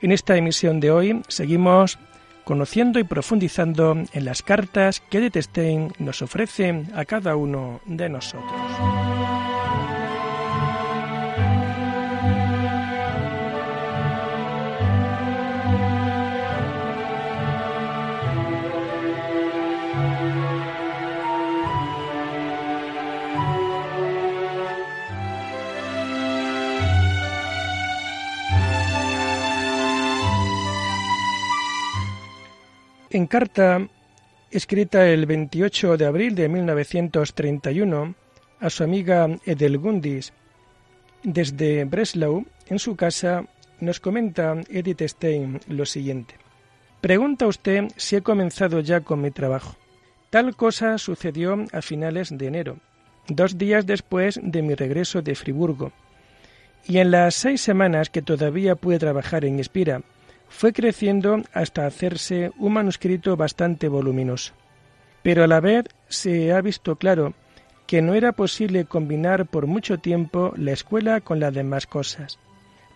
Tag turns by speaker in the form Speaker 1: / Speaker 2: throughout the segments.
Speaker 1: En esta emisión de hoy seguimos conociendo y profundizando en las cartas que Edith Stein nos ofrece a cada uno de nosotros. En carta escrita el 28 de abril de 1931 a su amiga Edelgundis desde Breslau, en su casa, nos comenta Edith Stein lo siguiente. Pregunta usted si he comenzado ya con mi trabajo. Tal cosa sucedió a finales de enero, dos días después de mi regreso de Friburgo, y en las seis semanas que todavía pude trabajar en Espira, fue creciendo hasta hacerse un manuscrito bastante voluminoso. Pero a la vez se ha visto claro que no era posible combinar por mucho tiempo la escuela con las demás cosas.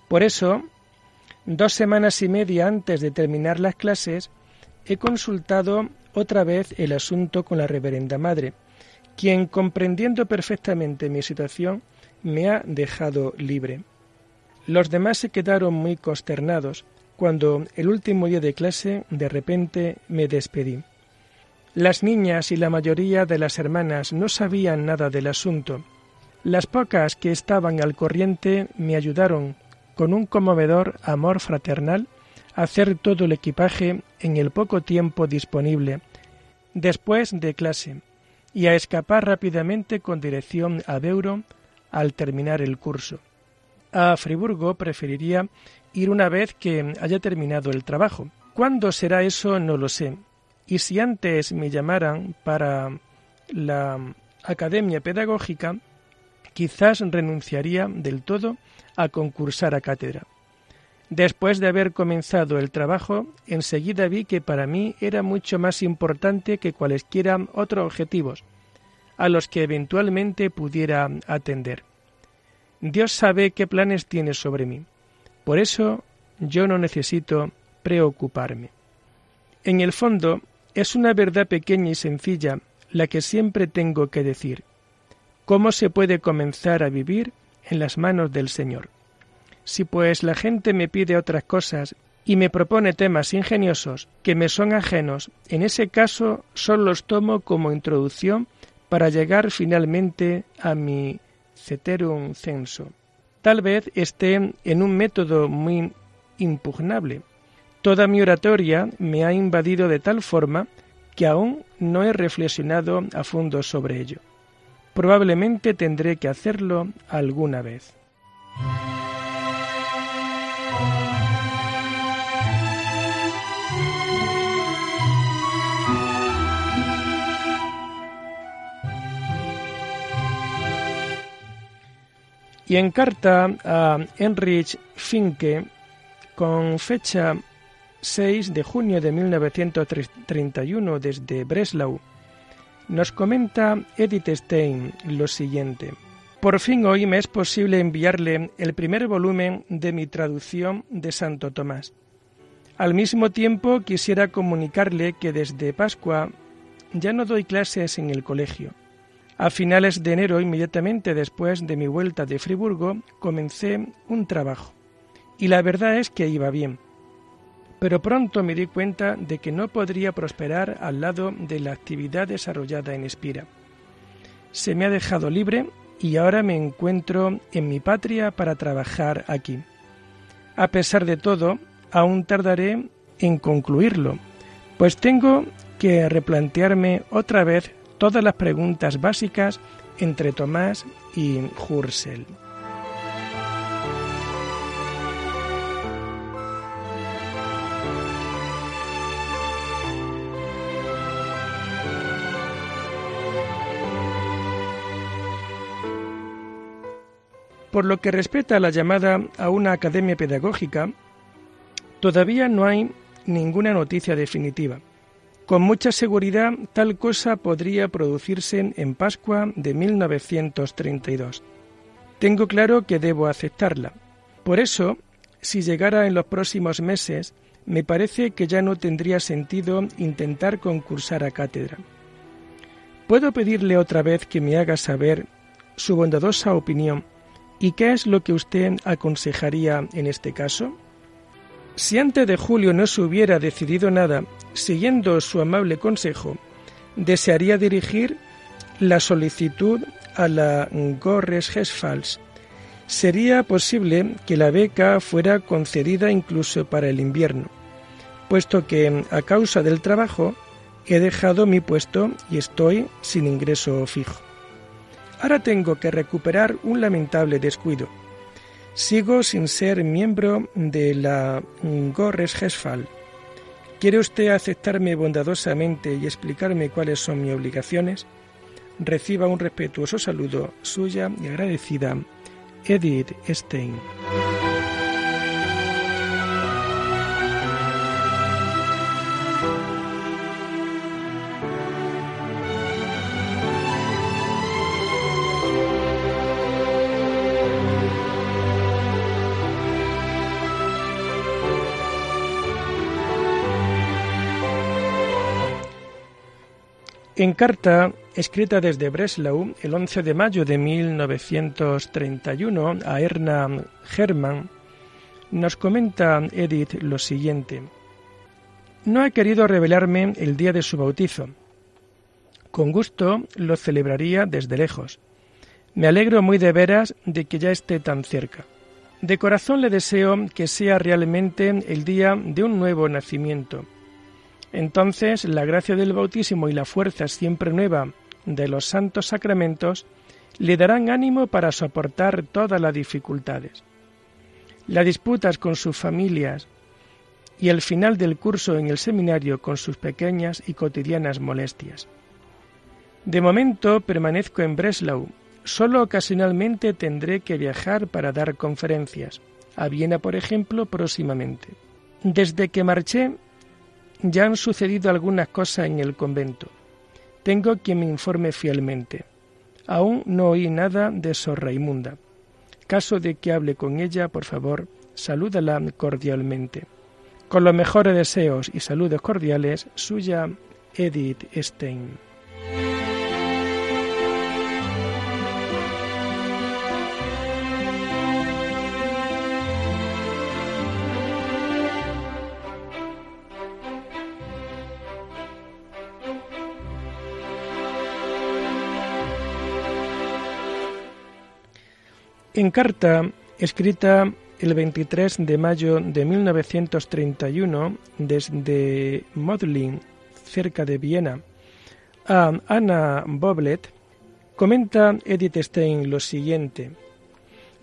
Speaker 1: Por eso, dos semanas y media antes de terminar las clases, he consultado otra vez el asunto con la reverenda madre, quien, comprendiendo perfectamente mi situación, me ha dejado libre. Los demás se quedaron muy consternados, cuando el último día de clase de repente me despedí. Las niñas y la mayoría de las hermanas no sabían nada del asunto. Las pocas que estaban al corriente me ayudaron, con un conmovedor amor fraternal, a hacer todo el equipaje en el poco tiempo disponible, después de clase, y a escapar rápidamente con dirección a Beuro al terminar el curso. A Friburgo preferiría ir una vez que haya terminado el trabajo. ¿Cuándo será eso? No lo sé. Y si antes me llamaran para la academia pedagógica, quizás renunciaría del todo a concursar a cátedra. Después de haber comenzado el trabajo, enseguida vi que para mí era mucho más importante que cualesquiera otros objetivos, a los que eventualmente pudiera atender. Dios sabe qué planes tiene sobre mí. Por eso yo no necesito preocuparme. En el fondo, es una verdad pequeña y sencilla la que siempre tengo que decir. ¿Cómo se puede comenzar a vivir en las manos del Señor? Si pues la gente me pide otras cosas y me propone temas ingeniosos que me son ajenos, en ese caso solo los tomo como introducción para llegar finalmente a mi ceterum censo tal vez esté en un método muy impugnable. Toda mi oratoria me ha invadido de tal forma que aún no he reflexionado a fondo sobre ello. Probablemente tendré que hacerlo alguna vez. Y en carta a Heinrich Finke, con fecha 6 de junio de 1931 desde Breslau, nos comenta Edith Stein lo siguiente. Por fin hoy me es posible enviarle el primer volumen de mi traducción de Santo Tomás. Al mismo tiempo quisiera comunicarle que desde Pascua ya no doy clases en el colegio. A finales de enero, inmediatamente después de mi vuelta de Friburgo, comencé un trabajo. Y la verdad es que iba bien. Pero pronto me di cuenta de que no podría prosperar al lado de la actividad desarrollada en Espira. Se me ha dejado libre y ahora me encuentro en mi patria para trabajar aquí. A pesar de todo, aún tardaré en concluirlo, pues tengo que replantearme otra vez todas las preguntas básicas entre Tomás y Husserl. Por lo que respecta a la llamada a una academia pedagógica, todavía no hay ninguna noticia definitiva. Con mucha seguridad tal cosa podría producirse en Pascua de 1932. Tengo claro que debo aceptarla. Por eso, si llegara en los próximos meses, me parece que ya no tendría sentido intentar concursar a cátedra. ¿Puedo pedirle otra vez que me haga saber su bondadosa opinión y qué es lo que usted aconsejaría en este caso? Si antes de julio no se hubiera decidido nada, siguiendo su amable consejo, desearía dirigir la solicitud a la Gorres Hesfals. Sería posible que la beca fuera concedida incluso para el invierno, puesto que a causa del trabajo he dejado mi puesto y estoy sin ingreso fijo. Ahora tengo que recuperar un lamentable descuido. Sigo sin ser miembro de la Gorres Hesfal. ¿Quiere usted aceptarme bondadosamente y explicarme cuáles son mis obligaciones? Reciba un respetuoso saludo suya y agradecida, Edith Stein. En carta escrita desde Breslau el 11 de mayo de 1931 a Erna Hermann, nos comenta Edith lo siguiente. No ha querido revelarme el día de su bautizo. Con gusto lo celebraría desde lejos. Me alegro muy de veras de que ya esté tan cerca. De corazón le deseo que sea realmente el día de un nuevo nacimiento entonces la gracia del bautismo y la fuerza siempre nueva de los santos sacramentos le darán ánimo para soportar todas las dificultades. Las disputas con sus familias y el final del curso en el seminario con sus pequeñas y cotidianas molestias. De momento permanezco en Breslau. Solo ocasionalmente tendré que viajar para dar conferencias. A Viena, por ejemplo, próximamente. Desde que marché ya han sucedido algunas cosas en el convento. Tengo quien me informe fielmente. Aún no oí nada de Sor Raimunda. Caso de que hable con ella, por favor, salúdala cordialmente. Con los mejores deseos y saludos cordiales, suya Edith Stein. En carta escrita el 23 de mayo de 1931 desde Modlin, cerca de Viena, a Anna Boblet, comenta Edith Stein lo siguiente.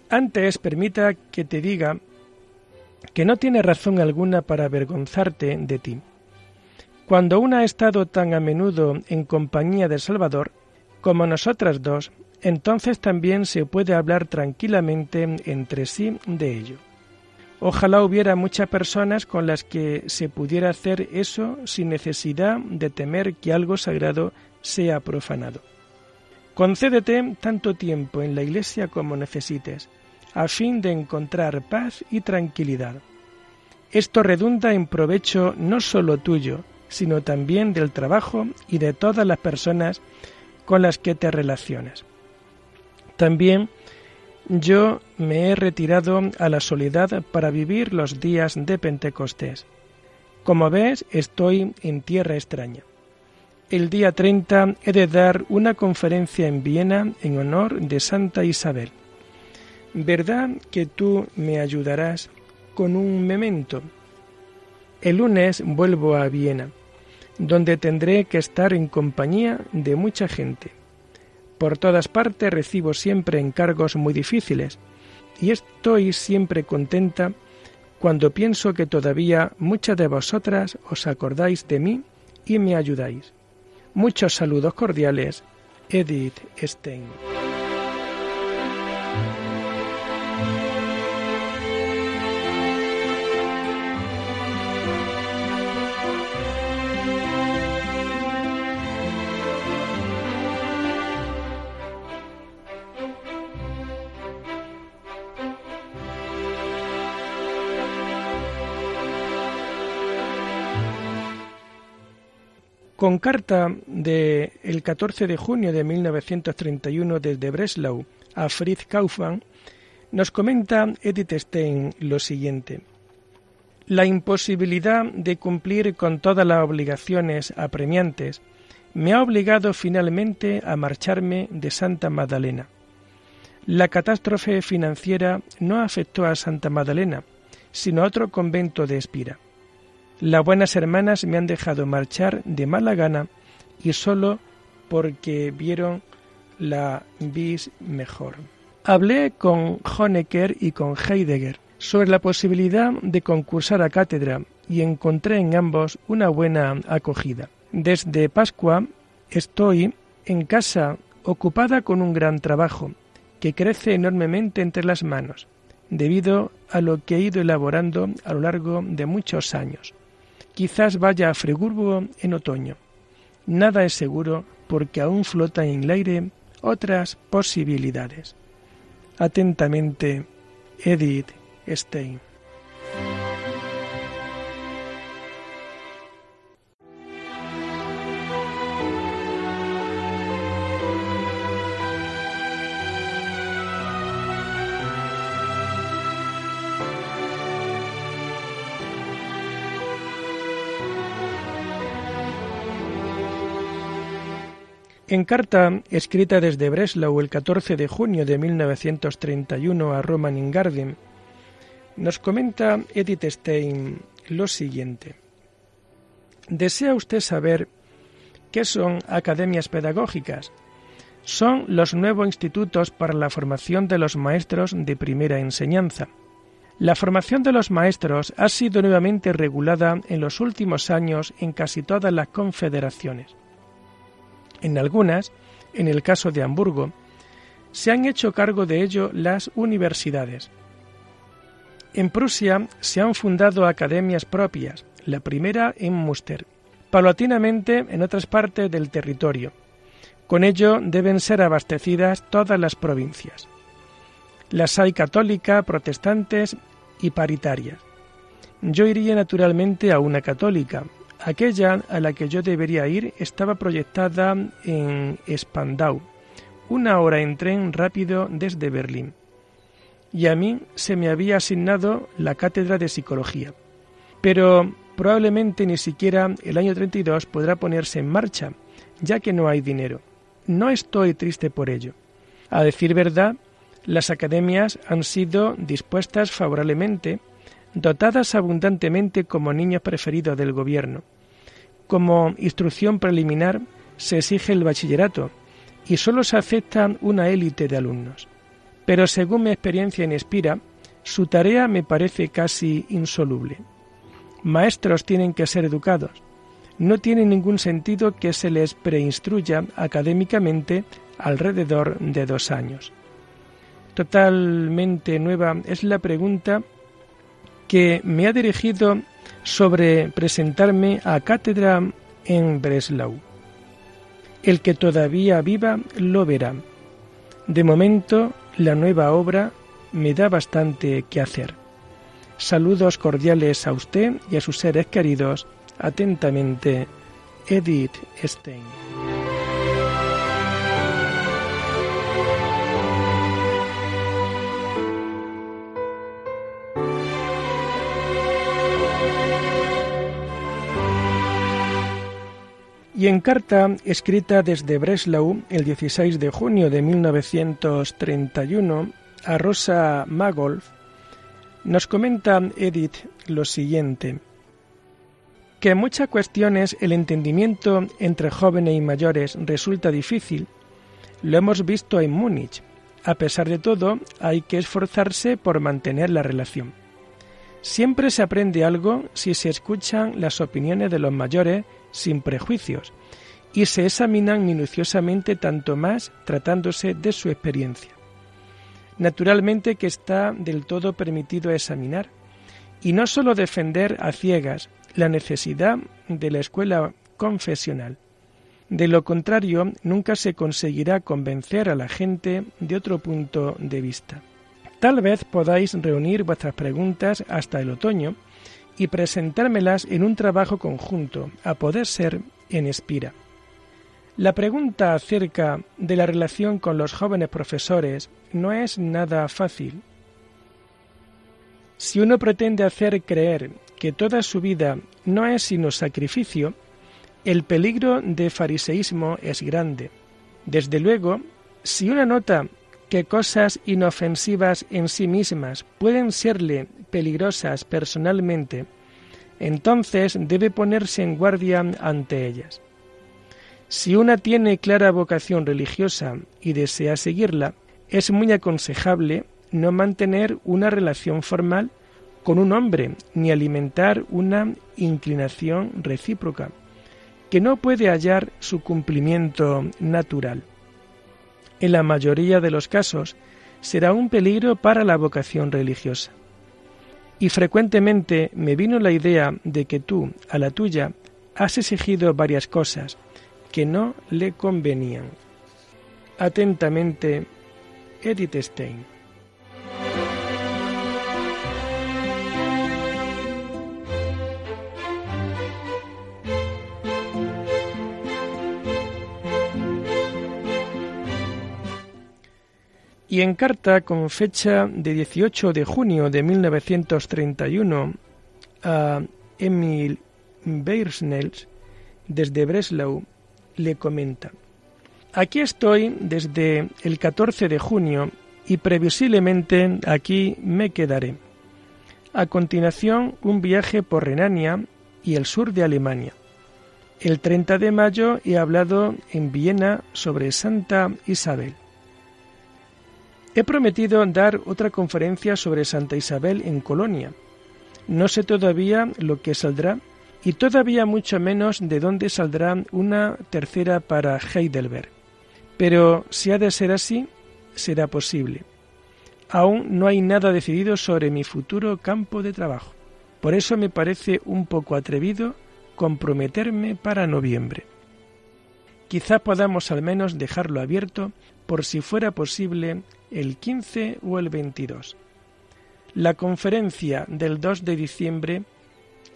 Speaker 1: Antes permita que te diga que no tiene razón alguna para avergonzarte de ti. Cuando una ha estado tan a menudo en compañía del Salvador como nosotras dos, entonces también se puede hablar tranquilamente entre sí de ello. Ojalá hubiera muchas personas con las que se pudiera hacer eso sin necesidad de temer que algo sagrado sea profanado. Concédete tanto tiempo en la Iglesia como necesites, a fin de encontrar paz y tranquilidad. Esto redunda en provecho no solo tuyo, sino también del trabajo y de todas las personas con las que te relacionas. También yo me he retirado a la soledad para vivir los días de Pentecostés. Como ves, estoy en tierra extraña. El día 30 he de dar una conferencia en Viena en honor de Santa Isabel. ¿Verdad que tú me ayudarás con un memento? El lunes vuelvo a Viena, donde tendré que estar en compañía de mucha gente. Por todas partes recibo siempre encargos muy difíciles y estoy siempre contenta cuando pienso que todavía muchas de vosotras os acordáis de mí y me ayudáis. Muchos saludos cordiales, Edith Stein. Con carta de el 14 de junio de 1931 desde Breslau a Fritz Kaufmann, nos comenta Edith Stein lo siguiente. La imposibilidad de cumplir con todas las obligaciones apremiantes me ha obligado finalmente a marcharme de Santa Magdalena. La catástrofe financiera no afectó a Santa Magdalena, sino a otro convento de Espira. Las buenas hermanas me han dejado marchar de mala gana y solo porque vieron la vis mejor. Hablé con Honecker y con Heidegger sobre la posibilidad de concursar a cátedra y encontré en ambos una buena acogida. Desde Pascua estoy en casa ocupada con un gran trabajo que crece enormemente entre las manos, debido a lo que he ido elaborando a lo largo de muchos años. Quizás vaya a Friburgo en otoño. Nada es seguro porque aún flotan en el aire otras posibilidades. Atentamente, Edith Stein. En carta escrita desde Breslau el 14 de junio de 1931 a Roman Ingarden, nos comenta Edith Stein lo siguiente. ¿Desea usted saber qué son academias pedagógicas? Son los nuevos institutos para la formación de los maestros de primera enseñanza. La formación de los maestros ha sido nuevamente regulada en los últimos años en casi todas las confederaciones. En algunas, en el caso de Hamburgo, se han hecho cargo de ello las universidades. En Prusia se han fundado academias propias, la primera en Münster, paulatinamente en otras partes del territorio. Con ello deben ser abastecidas todas las provincias. Las hay católica, protestantes y paritarias. Yo iría naturalmente a una católica, Aquella a la que yo debería ir estaba proyectada en Spandau, una hora en tren rápido desde Berlín. Y a mí se me había asignado la cátedra de psicología. Pero probablemente ni siquiera el año 32 podrá ponerse en marcha, ya que no hay dinero. No estoy triste por ello. A decir verdad, las academias han sido dispuestas favorablemente dotadas abundantemente como niños preferidos del gobierno. Como instrucción preliminar se exige el bachillerato y solo se acepta una élite de alumnos. Pero según mi experiencia en Espira, su tarea me parece casi insoluble. Maestros tienen que ser educados. No tiene ningún sentido que se les preinstruya académicamente alrededor de dos años. Totalmente nueva es la pregunta que me ha dirigido sobre presentarme a cátedra en Breslau. El que todavía viva lo verá. De momento, la nueva obra me da bastante que hacer. Saludos cordiales a usted y a sus seres queridos. Atentamente, Edith Stein. Y en carta escrita desde Breslau el 16 de junio de 1931 a Rosa Magolf, nos comenta Edith lo siguiente, que en muchas cuestiones el entendimiento entre jóvenes y mayores resulta difícil, lo hemos visto en Múnich. A pesar de todo, hay que esforzarse por mantener la relación. Siempre se aprende algo si se escuchan las opiniones de los mayores sin prejuicios y se examinan minuciosamente tanto más tratándose de su experiencia. Naturalmente que está del todo permitido examinar y no sólo defender a ciegas la necesidad de la escuela confesional. De lo contrario, nunca se conseguirá convencer a la gente de otro punto de vista. Tal vez podáis reunir vuestras preguntas hasta el otoño y presentármelas en un trabajo conjunto, a poder ser en Espira. La pregunta acerca de la relación con los jóvenes profesores no es nada fácil. Si uno pretende hacer creer que toda su vida no es sino sacrificio, el peligro de fariseísmo es grande. Desde luego, si una nota que cosas inofensivas en sí mismas pueden serle peligrosas personalmente, entonces debe ponerse en guardia ante ellas. Si una tiene clara vocación religiosa y desea seguirla, es muy aconsejable no mantener una relación formal con un hombre ni alimentar una inclinación recíproca, que no puede hallar su cumplimiento natural. En la mayoría de los casos será un peligro para la vocación religiosa. Y frecuentemente me vino la idea de que tú, a la tuya, has exigido varias cosas que no le convenían. Atentamente, Edith Stein. Y en carta con fecha de 18 de junio de 1931 a Emil Beirsnels desde Breslau le comenta Aquí estoy desde el 14 de junio y previsiblemente aquí me quedaré. A continuación, un viaje por Renania y el sur de Alemania. El 30 de mayo he hablado en Viena sobre Santa Isabel. He prometido dar otra conferencia sobre Santa Isabel en Colonia. No sé todavía lo que saldrá y todavía mucho menos de dónde saldrá una tercera para Heidelberg. Pero si ha de ser así, será posible. Aún no hay nada decidido sobre mi futuro campo de trabajo. Por eso me parece un poco atrevido comprometerme para noviembre. Quizá podamos al menos dejarlo abierto por si fuera posible el 15 o el 22. La conferencia del 2 de diciembre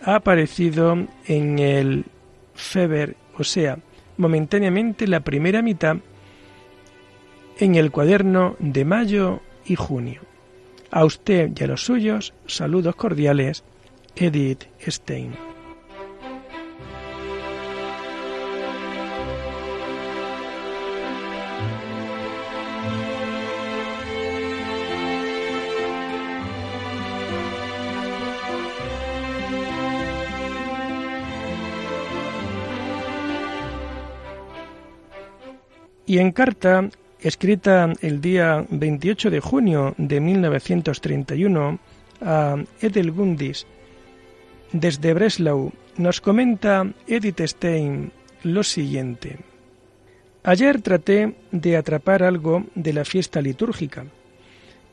Speaker 1: ha aparecido en el Feber, o sea, momentáneamente la primera mitad en el cuaderno de mayo y junio. A usted y a los suyos, saludos cordiales, Edith Stein. Y en carta, escrita el día 28 de junio de 1931 a Edelgundis desde Breslau, nos comenta Edith Stein lo siguiente. Ayer traté de atrapar algo de la fiesta litúrgica,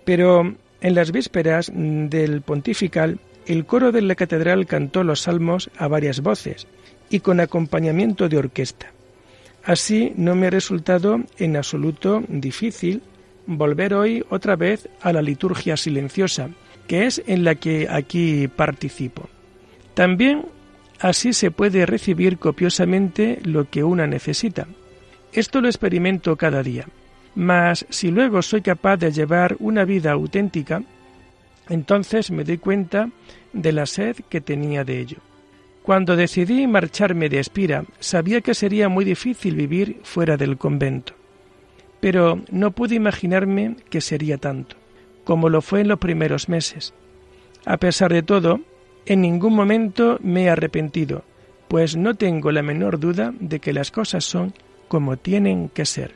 Speaker 1: pero en las vísperas del pontifical el coro de la catedral cantó los salmos a varias voces y con acompañamiento de orquesta. Así no me ha resultado en absoluto difícil volver hoy otra vez a la liturgia silenciosa, que es en la que aquí participo. También así se puede recibir copiosamente lo que una necesita. Esto lo experimento cada día. Mas si luego soy capaz de llevar una vida auténtica, entonces me doy cuenta de la sed que tenía de ello. Cuando decidí marcharme de Espira, sabía que sería muy difícil vivir fuera del convento. Pero no pude imaginarme que sería tanto, como lo fue en los primeros meses. A pesar de todo, en ningún momento me he arrepentido, pues no tengo la menor duda de que las cosas son como tienen que ser.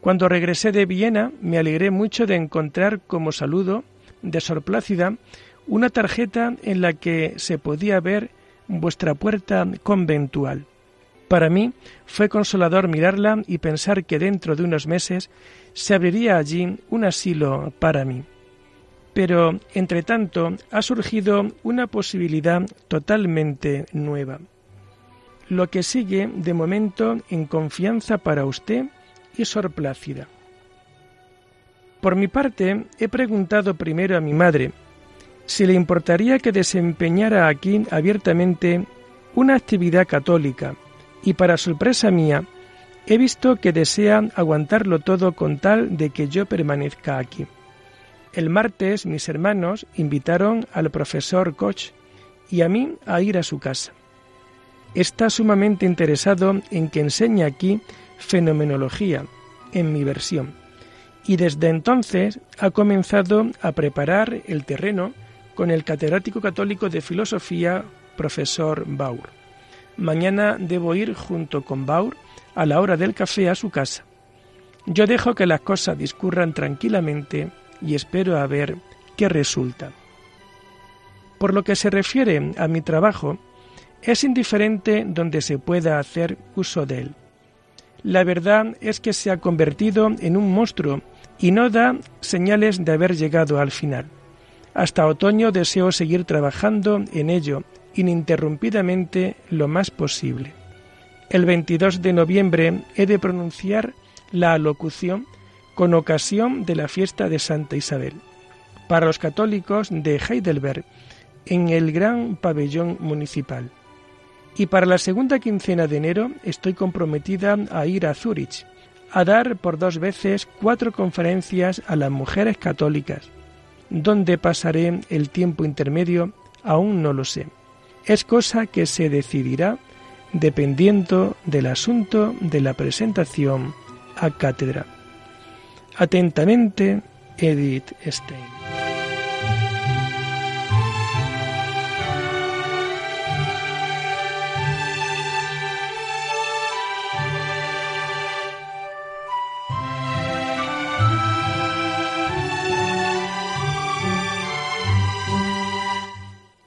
Speaker 1: Cuando regresé de Viena me alegré mucho de encontrar como saludo de sorplácida una tarjeta en la que se podía ver vuestra puerta conventual. Para mí fue consolador mirarla y pensar que dentro de unos meses se abriría allí un asilo para mí. Pero, entre tanto, ha surgido una posibilidad totalmente nueva. Lo que sigue, de momento, en confianza para usted y sorplácida. Por mi parte, he preguntado primero a mi madre, si le importaría que desempeñara aquí abiertamente una actividad católica y para sorpresa mía, he visto que desea aguantarlo todo con tal de que yo permanezca aquí. El martes mis hermanos invitaron al profesor Koch y a mí a ir a su casa. Está sumamente interesado en que enseñe aquí fenomenología, en mi versión, y desde entonces ha comenzado a preparar el terreno con el catedrático católico de filosofía, profesor Baur. Mañana debo ir junto con Baur a la hora del café a su casa. Yo dejo que las cosas discurran tranquilamente y espero a ver qué resulta. Por lo que se refiere a mi trabajo, es indiferente donde se pueda hacer uso de él. La verdad es que se ha convertido en un monstruo y no da señales de haber llegado al final. Hasta otoño deseo seguir trabajando en ello ininterrumpidamente lo más posible. El 22 de noviembre he de pronunciar la alocución con ocasión de la fiesta de Santa Isabel para los católicos de Heidelberg en el gran pabellón municipal. Y para la segunda quincena de enero estoy comprometida a ir a Zúrich, a dar por dos veces cuatro conferencias a las mujeres católicas. ¿Dónde pasaré el tiempo intermedio? Aún no lo sé. Es cosa que se decidirá dependiendo del asunto de la presentación a cátedra. Atentamente, Edith Stein.